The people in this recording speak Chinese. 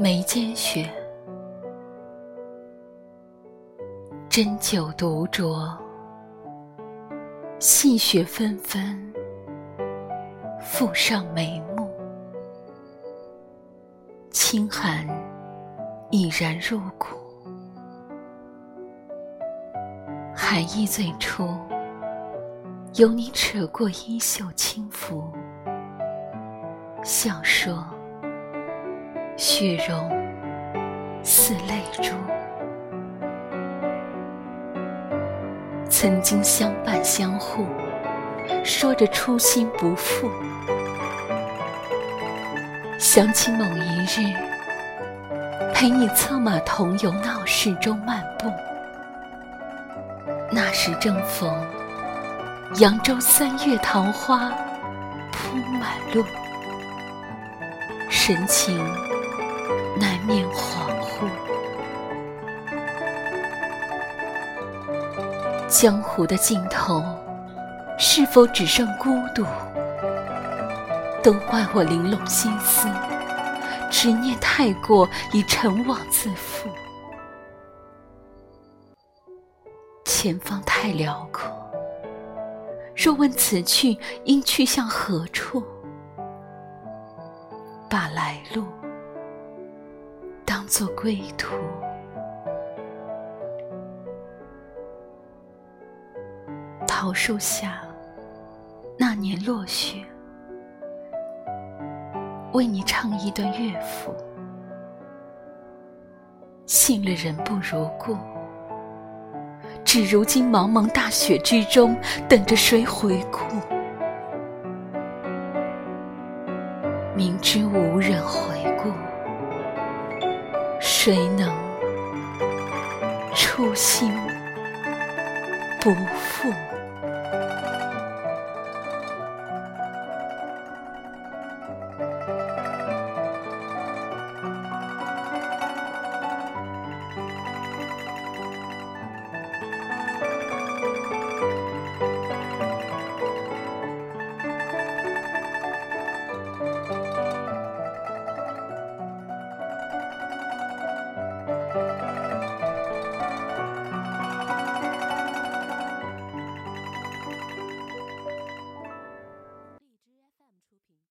眉间雪，斟酒独酌，细雪纷纷，覆上眉目，清寒已然入骨。寒意最初，有你扯过衣袖轻拂，笑说。雪融似泪珠，曾经相伴相护，说着初心不负。想起某一日，陪你策马同游闹市中漫步，那时正逢扬州三月桃花铺满路，神情。难免恍惚，江湖的尽头，是否只剩孤独？都怪我玲珑心思，执念太过，已尘妄自负。前方太辽阔，若问此去应去向何处，把来路。做归途，桃树下，那年落雪，为你唱一段乐府。信了人不如故，只如今茫茫大雪之中，等着谁回顾？明知无人回顾。谁能初心不负？